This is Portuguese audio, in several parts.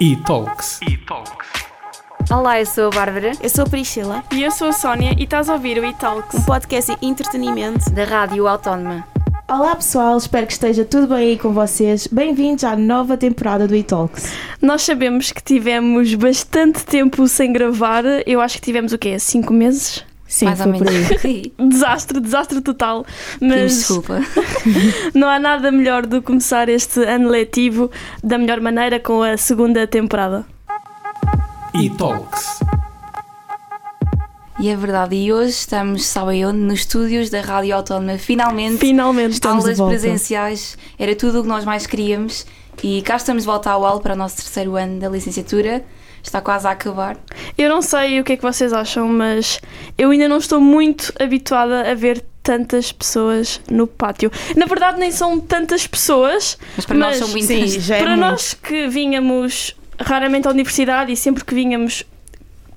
E-Talks. Olá, eu sou a Bárbara, Eu sou a Priscila, E eu sou a Sónia e estás a ouvir o e-Talks. um podcast de entretenimento. da Rádio Autónoma. Olá pessoal, espero que esteja tudo bem aí com vocês. Bem-vindos à nova temporada do E-Talks. Nós sabemos que tivemos bastante tempo sem gravar. Eu acho que tivemos o quê? Cinco meses? Sim, Mais ou menos. Desastre, desastre total. Mas desculpa. não há nada melhor do que começar este ano letivo da melhor maneira com a segunda temporada. E-Talks. E é verdade, e hoje estamos, sabe onde? Nos estúdios da Rádio Autónoma. Finalmente, Finalmente Estamos de aulas volta. presenciais, era tudo o que nós mais queríamos. E cá estamos de volta ao UAL para o nosso terceiro ano da licenciatura. Está quase a acabar. Eu não sei o que é que vocês acham, mas eu ainda não estou muito habituada a ver tantas pessoas no pátio. Na verdade, nem são tantas pessoas, Mas para nós Mas, são muitas. Sim, já é para muito. nós que vínhamos raramente à universidade e sempre que vínhamos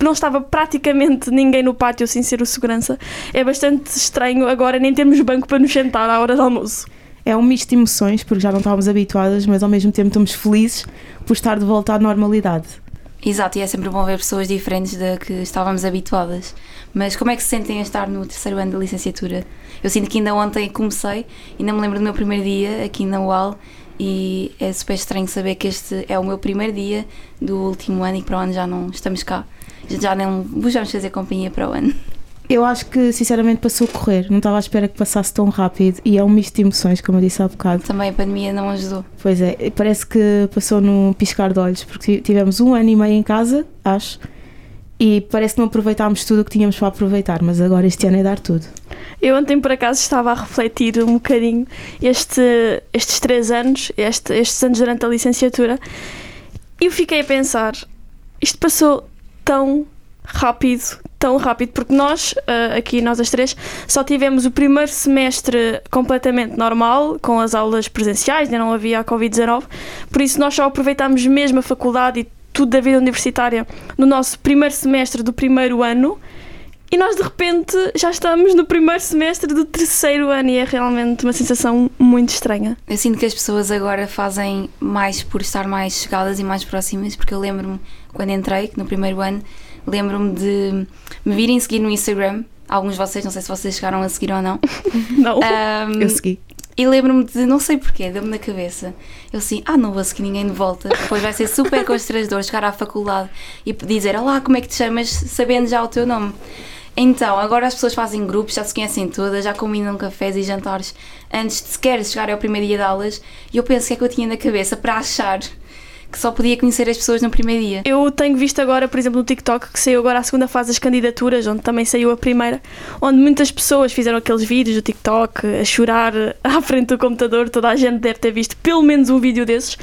não estava praticamente ninguém no pátio sem ser o segurança. É bastante estranho agora nem termos banco para nos sentar à hora de almoço. É um misto de emoções, porque já não estávamos habituadas, mas ao mesmo tempo estamos felizes por estar de volta à normalidade. Exato, e é sempre bom ver pessoas diferentes da que estávamos habituadas. Mas como é que se sentem a estar no terceiro ano da licenciatura? Eu sinto que ainda ontem comecei, ainda me lembro do meu primeiro dia aqui na UAL e é super estranho saber que este é o meu primeiro dia do último ano e para o ano já não estamos cá. Já não vos vamos fazer companhia para o ano. Eu acho que sinceramente passou a correr, não estava à espera que passasse tão rápido e é um misto de emoções, como eu disse há bocado. Também a pandemia não ajudou. Pois é, parece que passou num piscar de olhos, porque tivemos um ano e meio em casa, acho, e parece que não aproveitámos tudo o que tínhamos para aproveitar, mas agora este ano é dar tudo. Eu ontem por acaso estava a refletir um bocadinho este, estes três anos, este- estes anos durante a licenciatura, e eu fiquei a pensar, isto passou tão rápido, tão rápido, porque nós, ah, aqui nós as três, só tivemos o primeiro semestre completamente normal, com as aulas presenciais, ainda não havia a Covid-19, por isso nós só aproveitámos mesmo a faculdade e tudo da vida universitária no nosso primeiro semestre do primeiro ano, e nós de repente já estamos no primeiro semestre do terceiro ano e é realmente uma sensação muito estranha. Eu sinto que as pessoas agora fazem mais por estar mais chegadas e mais próximas, porque eu lembro-me quando entrei, no primeiro ano, lembro-me de me virem seguir no Instagram. Alguns de vocês, não sei se vocês chegaram a seguir ou não. Não. Ahm, Eu segui. e lembro-me de, não sei porquê, deu-me na cabeça. Eu assim, ah, não vou seguir ninguém de volta. Depois vai ser super constrangedor chegar à faculdade e dizer, olá, como é que te chamas, sabendo já o teu nome. Então, agora as pessoas fazem grupos, já se conhecem todas, já combinam cafés e jantares antes de sequer chegar ao primeiro dia de aulas. E eu penso o que é que eu tinha na cabeça para achar que só podia conhecer as pessoas no primeiro dia. Eu tenho visto agora, por exemplo, no TikTok, que saiu agora a segunda fase das candidaturas, onde também saiu a primeira, onde muitas pessoas fizeram aqueles vídeos do TikTok a chorar à frente do computador. Toda a gente deve ter visto pelo menos um vídeo desses.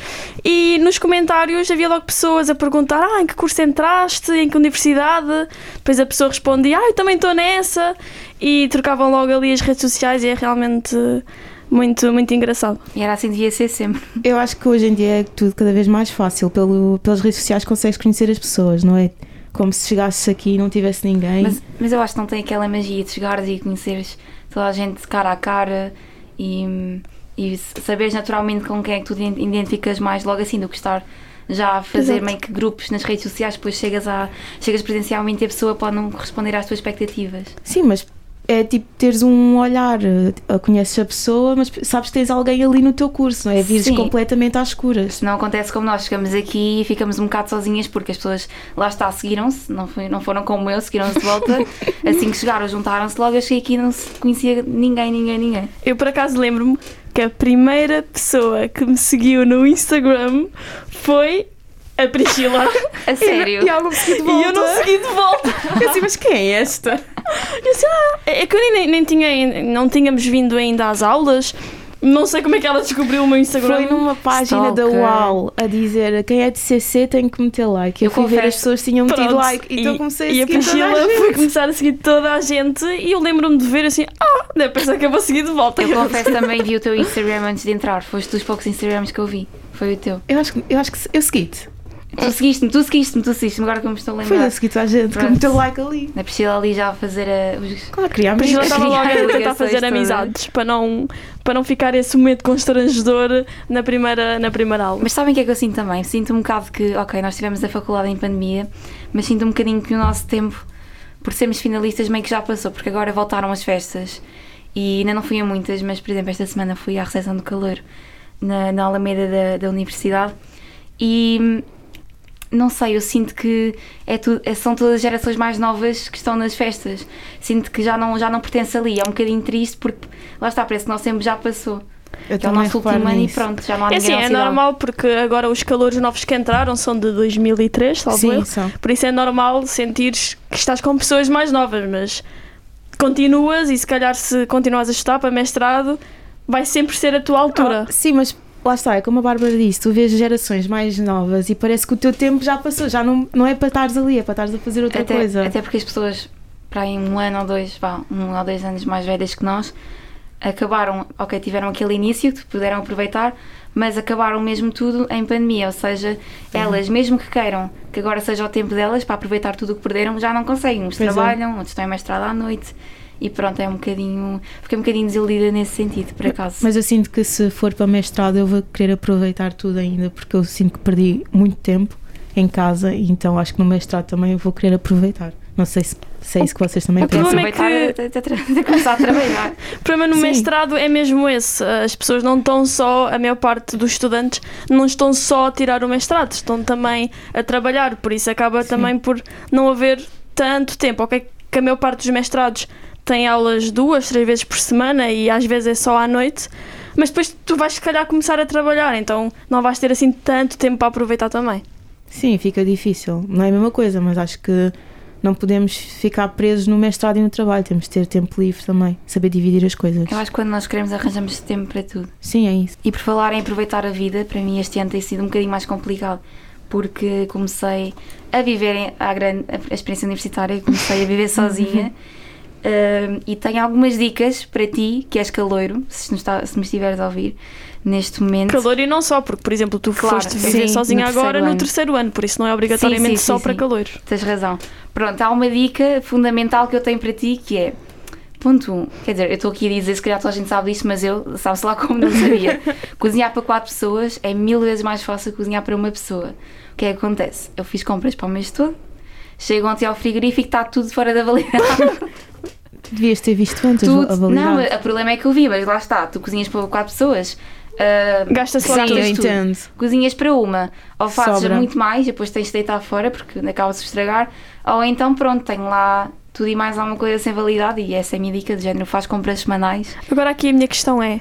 E nos comentários havia logo pessoas a perguntar: ah, em que curso entraste? Em que universidade? Depois a pessoa respondia: ah, eu também estou nessa. E trocavam logo ali as redes sociais e é realmente muito, muito engraçado. E era assim que devia ser sempre. Eu acho que hoje em dia é tudo cada vez mais fácil. Pelo, pelas redes sociais consegues conhecer as pessoas, não é? Como se chegasses aqui e não tivesse ninguém. Mas, mas eu acho que não tem aquela magia de chegares e conheceres toda a gente de cara a cara e, e saberes naturalmente com quem é que tu identificas mais logo assim do que estar já a fazer Exato. meio que grupos nas redes sociais, depois chegas, a, chegas presencialmente e a pessoa pode não corresponder às tuas expectativas. Sim, mas é tipo teres um olhar, eh, conheces a pessoa, mas sabes que tens alguém ali no teu curso, não é? Vires Sim. completamente às escuras. Se não acontece como nós, chegamos aqui e ficamos um bocado sozinhas porque as pessoas lá está, seguiram-se, não, foi, não foram como eu, seguiram-se de volta. assim que chegaram, juntaram-se logo, eu cheguei aqui e não se conhecia ninguém, ninguém, ninguém. Eu por acaso lembro-me que a primeira pessoa que me seguiu no Instagram foi a Priscila. A sério. E algo segui de e volta. eu não segui de volta. Eu assim, mas quem é esta? Eu disse, ah, é que eu nem, nem tinha, não tínhamos vindo ainda às aulas. Não sei como é que ela descobriu o meu Instagram. Foi numa página da Stalker. UAL a dizer quem é de CC tem que meter like. Eu, Eu fui ver confesso. as pessoas tinham metido Pronto. like. Então e, comecei a e a seguir Priscila a gente. foi começar a seguir toda a gente e eu lembro-me de ver assim, ah, deve pensar que eu vou seguir de volta. Eu confesso também vi o teu Instagram antes de entrar. Foste dos poucos Instagrams que eu vi. Foi o teu. Eu acho, que- eu acho que eu segui-te. Tu seguiste-me, tu seguiste-me, tu seguiste-me, agora que eu me estou a Foi lembrar. a seguir toda a gente que Pronto. meteu like ali. Na Priscila ali já a fazer a, os. Claro, queria amigos. ela estava logo a tentar fazer amizades para não, para não ficar esse momento constrangedor na primeira, na primeira aula. Mas sabem o que é que eu sinto também? Sinto um bocado que, ok, nós tivemos a faculdade em pandemia, mas sinto um bocadinho que o nosso tempo, por sermos finalistas, meio que já passou, porque agora voltaram as festas e ainda não fui a muitas, mas por exemplo, esta semana fui à recepção do calor na, na Alameda da, da Universidade e não sei, eu sinto que é tudo, é- são todas as gerações mais novas que estão nas festas. Sinto que já não, já não pertence ali. É um bocadinho triste porque lá está, parece que o nosso tempo já passou. Eu Que é o nosso último ano e pronto, já não há É ninguém assim, é cidade. normal porque agora os calores novos que entraram são de 2003, salvo Sim, são. Por isso é normal sentires que estás com pessoas mais novas, mas continuas e se calhar se continuas a estudar para mestrado, vai sempre ser a tua altura. Ah, sim, mas lá está, é como a Bárbara disse, tu vês gerações mais novas e parece que o teu tempo já passou, já não, não é para estares ali, é para estares a fazer outra até, coisa. Até porque as pessoas, para aí um ano ou dois, vá, um ou dois anos mais velhas que nós, acabaram, ok, tiveram aquele início que puderam aproveitar, mas acabaram mesmo tudo em pandemia, ou seja, elas, mesmo que queiram que agora seja o tempo delas para aproveitar tudo o que perderam, já não conseguem. Uns Pois é. trabalham, outros estão em mestrado à noite e pronto, é um bocadinho. Fiquei um bocadinho desiludida nesse sentido, por acaso. Mas eu sinto que se for para mestrado eu vou querer aproveitar tudo ainda, porque eu sinto que perdi muito tempo em casa, então acho que no mestrado também eu vou querer aproveitar. Não sei se, se é isso que vocês também O problema pensam. é aproveitar até, até- até começar a trabalhar. O problema no Sim. mestrado é mesmo esse. As pessoas não estão só, a maior parte dos estudantes, não estão só a tirar o mestrado, estão também a trabalhar. Por isso acaba Sim. também por não haver tanto tempo. Ok, que a maior parte dos mestrados tem aulas duas, três vezes por semana e às vezes é só à noite. Mas depois tu vais se calhar começar a trabalhar, então não vais ter assim tanto tempo para aproveitar também. Sim, fica difícil. Não é a mesma coisa, mas acho que não podemos ficar presos no mestrado e no trabalho, temos de ter tempo livre também, saber dividir as coisas. Eu acho que quando nós queremos arranjamos tempo para tudo. Sim, é isso. E por falar em aproveitar a vida, para mim este ano tem sido um bocadinho mais complicado, porque comecei a viver a, grande, a experiência universitária, comecei a viver sozinha. Um, e tenho algumas dicas para ti, que és caloiro, se, está- se me estiveres a ouvir neste momento. Calor e não só, porque, por exemplo, tu Claro, foste viver sim, sozinha no agora terceiro no terceiro ano, por isso não é obrigatoriamente sim, só sim, para sim. calor. Tens razão. Pronto, há uma dica fundamental que eu tenho para ti que é. Ponto 1. Um, quer dizer, eu estou aqui a dizer, se calhar toda a gente sabe disto, mas eu, sabe-se lá como não sabia. cozinhar para 4 pessoas é mil vezes mais fácil que cozinhar para uma pessoa. O que é que acontece? Eu fiz compras para o mês todo, chego ontem ao frigorífico, está tudo fora da validade. Devias ter visto antes tudo. a validade. Não, o problema é que eu vi, mas lá está, tu cozinhas para 4 pessoas. ah, Gasta-se lá tudo. entendo. cozinhas para uma, ou fazes Sobra. muito mais e depois tens de deitar fora porque acaba-se de estragar, ou então pronto, tenho lá tudo e mais alguma coisa sem validade e essa é a minha dica de género, faz compras semanais. Agora aqui a minha questão é: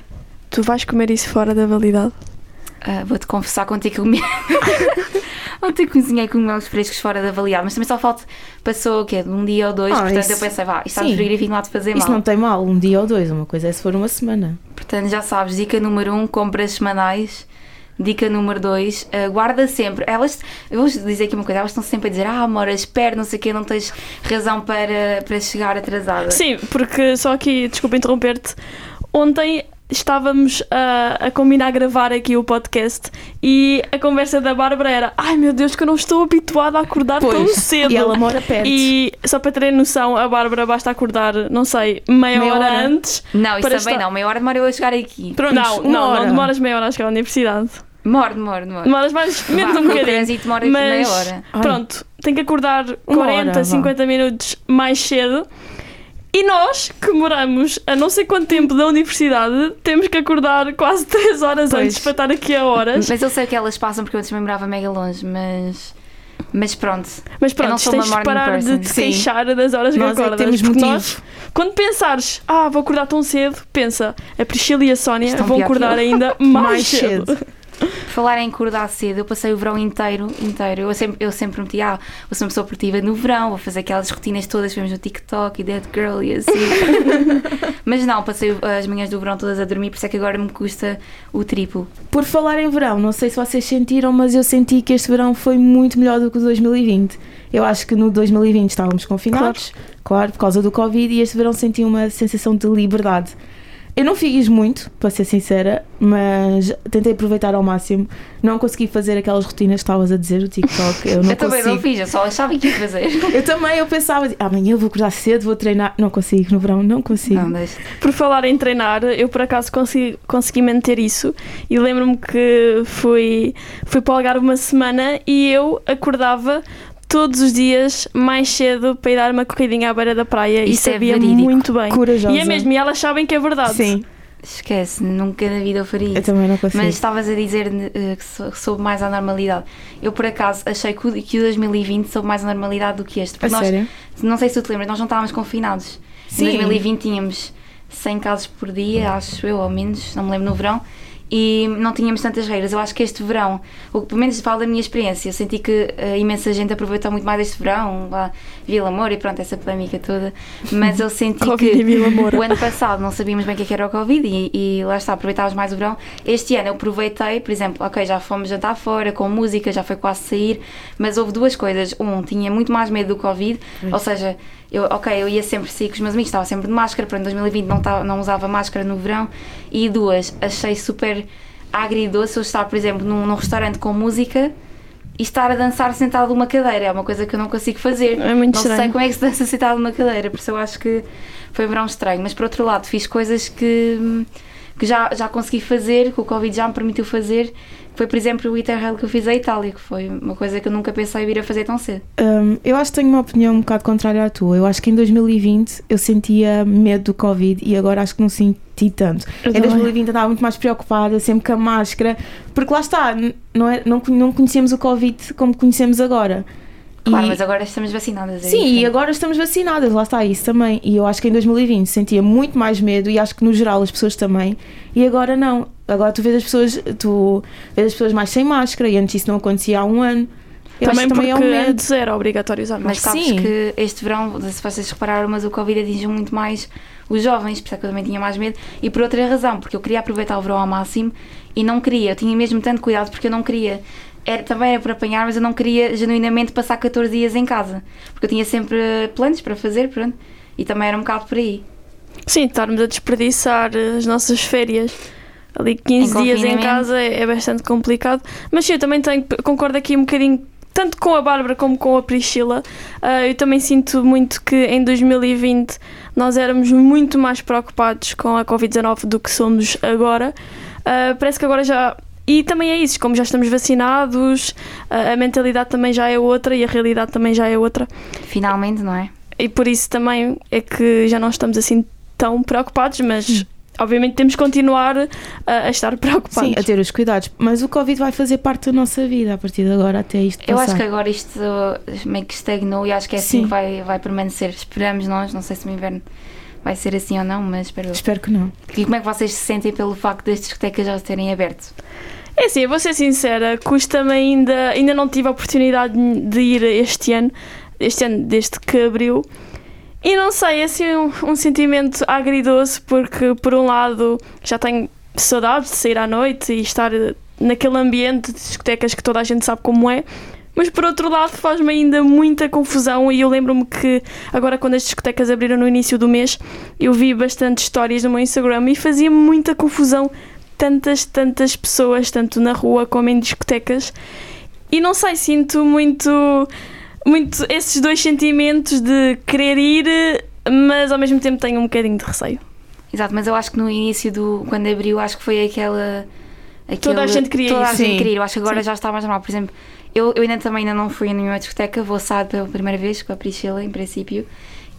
tu vais comer isso fora da validade? Ah, Vou-te confessar que ontem que comi. ontem cozinhei cogumelos frescos fora da validade, mas também só falta, passou o quê? De um dia ou dois, Ah, portanto isso- eu pensei, vá, isto está Sim. no frigorífico, não há de fazer Isso mal. não tem mal, um dia ou dois, uma coisa é se for uma semana. Portanto, já sabes, dica número um, compras semanais. Dica número dois, ah, guarda sempre. Elas, eu vou dizer aqui uma coisa, elas estão sempre a dizer, ah, Mora, espera, não sei o quê, não tens razão para, para chegar atrasada. Sim, porque só aqui, desculpa interromper-te, ontem estávamos a, a combinar gravar aqui o podcast e a conversa da Bárbara era: Ai meu Deus, que eu não estou habituada a acordar tão cedo. E ela mora perto. E só para terem noção, a Bárbara basta acordar, não sei, meia, Meia hora, hora. antes. Não, isso Para também estar- não, meia hora demora eu a chegar aqui. Pronto, não, não, hora. não demoras meia hora a chegar à universidade. Demora, demora, demora. Demoras mais, menos Vá, um o bocadinho. trânsito demora aqui Mas meia hora. Pronto, tem que acordar Uma 40, hora, vá. 50 minutos mais cedo. E nós, que moramos a não sei quanto tempo da universidade, temos que acordar quase 3 horas Pois. antes para estar aqui a horas. Mas eu sei o que elas passam porque eu antes me lembrava mega longe, mas. Mas pronto. Mas Eu não pronto, sou tens uma de parar de person. te Sim. queixar das horas que Nós é que acordas. temos porque motivo. nós, quando pensares, ah, vou acordar tão cedo, pensa, a Priscila e a Sónia Estão vão que acordar ainda mais, Mais cedo. cedo. Falar em acordar cedo, eu passei o verão inteiro, inteiro. Eu sempre, eu sempre prometi, ah, vou ser uma pessoa produtiva no verão, vou fazer aquelas rotinas todas vemos no TikTok e Dead Girl e assim. Mas não, passei as manhãs do verão todas a dormir, por isso é que agora me custa o triplo. Por falar em verão, não sei se vocês sentiram, mas eu senti que este verão foi muito melhor do que o 2020. Eu acho que no 2020 estávamos confinados, claro, por causa do Covid, e este verão senti uma sensação de liberdade. Eu não fiz muito, para ser sincera, mas tentei aproveitar ao máximo. Não consegui fazer aquelas rotinas que estavas a dizer, o TikTok. Eu não eu também consigo. não fiz, eu só achava que ia fazer. Eu também, eu pensava, amanhã eu vou acordar cedo, vou treinar. Não consigo, no verão não consigo. Não, deixa. Por falar em treinar, eu por acaso consegui, consegui manter isso e lembro-me que fui, fui para o Algarve uma semana e eu acordava todos os dias mais cedo para ir dar uma corridinha à beira da praia Isso e é sabia verídico. muito bem. Corajosa. E é mesmo, e elas sabem que é verdade. Sim, Esquece, nunca na vida eu faria eu isso. também não consigo. Mas estavas a dizer eh, que sou- que soube mais à normalidade. Eu, por acaso, achei que o, que o 2020 soube mais à normalidade do que este. a nós, sério? não sei se tu te lembras, nós não estávamos confinados. Sim. Em 2020 tínhamos 100 casos por dia, acho eu, ou menos, não me lembro no verão, e não tínhamos tantas regras. Eu acho que este verão, o que pelo menos falo da minha experiência, eu senti que eh, imensa gente aproveitou muito mais este verão, lá, Vila Amor e pronto, essa polémica toda. Mas eu senti que Moura. o ano passado não sabíamos bem o que é que era o Covid e, e lá está, aproveitávamos mais o verão. Este ano eu aproveitei, por exemplo, ok, já fomos jantar fora, com música, já foi quase sair, mas houve duas coisas. Um, tinha muito mais medo do Covid, ou seja, eu, ok, eu ia sempre sair com os meus amigos, estava sempre de máscara, para em 2020 não, estava, não usava máscara no verão. E duas, achei super agridoce eu estar, por exemplo, num, num restaurante com música e estar a dançar sentado numa cadeira. É uma coisa que eu não consigo fazer. É muito não sei estranho. como é que se dança sentado numa cadeira, por isso eu acho que foi um verão estranho. Mas por outro lado, fiz coisas que, que já, já consegui fazer, que o Covid já me permitiu fazer. Foi, por exemplo, o Interrail que eu fiz à Itália, que foi uma coisa que eu nunca pensei vir a fazer tão cedo. Hum, eu acho que tenho uma opinião um bocado contrária à tua. Eu acho que em 2020 eu sentia medo do Covid e agora acho que não senti tanto. Eu em também. 2020 eu estava muito mais preocupada, sempre com a máscara, porque lá está, não, é, não, não conhecemos o Covid como conhecemos agora. Claro, E- mas agora estamos vacinadas. é Sim, e agora estamos vacinadas, lá está isso também. E eu acho que em 2020 sentia muito mais medo e acho que no geral as pessoas também. E agora não. Agora tu vês as pessoas, tu vês as pessoas mais sem máscara e antes isso não acontecia há um ano. Eu também também porque é um medo. antes era obrigatório usar Mas sabes Sim. que este verão, se vocês repararam, mas o Covid atingiu muito mais os jovens, por isso é que eu também tinha mais medo. E por outra razão, porque eu queria aproveitar o verão ao máximo e não queria, eu tinha mesmo tanto cuidado porque eu não queria. Era, também era por apanhar, mas eu não queria genuinamente passar 14 dias em casa. Porque eu tinha sempre planos para fazer, pronto. E também era um bocado por aí. Sim, estarmos a desperdiçar as nossas férias. Ali 15 Em dias em casa é, é bastante complicado. Mas sim, eu também tenho, concordo aqui um bocadinho, tanto com a Bárbara como com a Priscila. Ah, eu também sinto muito que em 2020 nós éramos muito mais preocupados com a Covid-19 do que somos agora. Ah, parece que agora já. E também é isso, como já estamos vacinados, a a mentalidade também já é outra e a realidade também já é outra. Finalmente, não é? E por isso também é que já não estamos assim tão preocupados, mas obviamente temos que continuar a, a estar preocupados. Sim, a ter os cuidados. Mas o Covid vai fazer parte da nossa vida a partir de agora até isto Eu passar. acho que agora isto meio que estagnou e acho que é assim Sim. que vai, vai permanecer. Esperamos nós, não sei se no inverno vai ser assim ou não, mas espero. Espero que não. E como é que vocês se sentem pelo facto das discotecas já terem aberto? É assim, eu vou ser sincera, custa-me ainda, ainda não tive a oportunidade de ir este ano, este ano desde que abriu. E não sei, é assim um, um sentimento agridoce, porque por um lado já tenho saudades de sair à noite e estar naquele ambiente de discotecas que toda a gente sabe como é, mas por outro lado faz-me ainda muita confusão e eu lembro-me que agora quando as discotecas abriram no início do mês, eu vi bastante histórias no meu Instagram e fazia muita confusão tantas, tantas pessoas, tanto na rua como em discotecas. E não sei, sinto muito, muito esses dois sentimentos de querer ir, mas ao mesmo tempo tenho um bocadinho de receio. Exato, mas eu acho que no início do. quando abriu, acho que foi aquela. aquele- Toda a gente queria toda ir, a gente queria ir. Eu acho que agora Sim. já está mais normal. Por exemplo, eu, eu ainda também ainda não fui a nenhuma discoteca, vou sábado pela primeira vez com a Priscila, em princípio.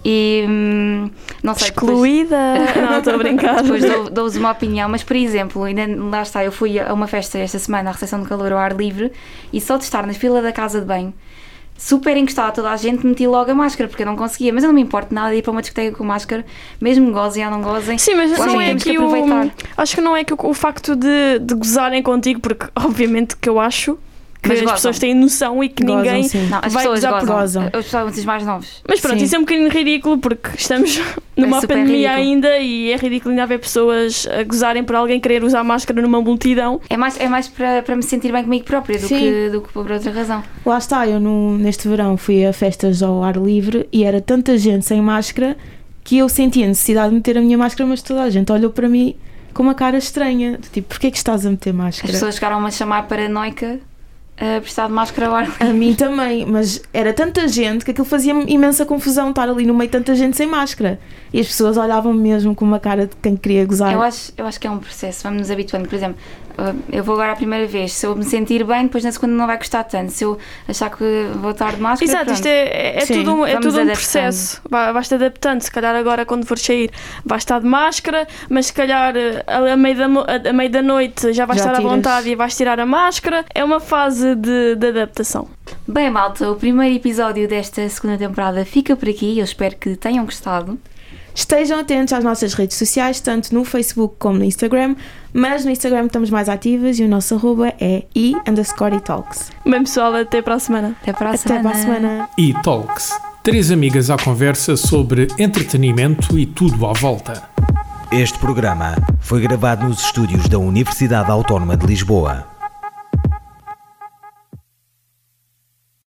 E hum, não sei. depois- Excluída! não, estou a brincar. Depois dou- dou-vos uma opinião, mas por exemplo, ainda lá está, eu fui a uma festa esta semana, a recepção de calor ao ar livre, e só de estar na fila da casa de banho, super encostada a toda a gente, meti logo a máscara, porque eu não conseguia, mas eu não me importo nada de ir para uma discoteca com máscara, mesmo gozem ou não gozem. Sim, mas não é que que o. Acho que não é que o, o facto de, de gozarem contigo, porque obviamente que eu acho que Mas as gozam. pessoas têm noção e que Gozam, ninguém. sim. Não, as Vai pessoas gozam, gozam. as pessoas mais novos. Mas pronto, Sim. isso é um bocadinho ridículo porque estamos numa super pandemia ridículo. ainda e é ridículo ainda haver pessoas a gozarem por alguém querer usar máscara numa multidão. É mais, é mais para, para me sentir bem comigo própria do Sim. que, do que por outra razão. Lá está, eu no- neste verão fui a festas ao ar livre e era tanta gente sem máscara que eu senti a necessidade de meter a minha máscara, mas toda a gente olhou para mim com uma cara estranha. Tipo, porquê que estás a meter As máscara? pessoas chegaram a chamar paranoica a precisar de máscara agora. A mim também, mas era tanta gente que aquilo fazia imensa confusão estar ali no meio de tanta gente sem máscara. E as pessoas olhavam mesmo com uma cara de quem queria gozar. Eu acho, eu acho que é um processo, vamos nos habituando. Por exemplo, eu vou agora a primeira vez, se eu me sentir bem, depois na segunda não vai custar tanto. Se eu achar que vou estar de máscara, Exato, pronto. isto é, é, é Sim, tudo um, é tudo um processo. Vai- Vais-te adaptando. Se calhar agora, quando for sair, vais estar de máscara, mas se calhar eh, a, a meio da, a, a meio da noite já vais Já estar à tiras. vontade e vais tirar a máscara. É uma fase de, de adaptação. Bem, malta, o primeiro episódio desta segunda temporada fica por aqui. Eu espero que tenham gostado. Estejam atentos às nossas redes sociais, tanto no Facebook como no Instagram, mas no Instagram estamos mais ativas e o nosso arroba é i underscore e talks. Bem, pessoal, até para a semana. Até para a Até semana. para a semana. e Talks. Três amigas à conversa sobre entretenimento e tudo à volta. Este programa foi gravado nos estúdios da Universidade Autónoma de Lisboa.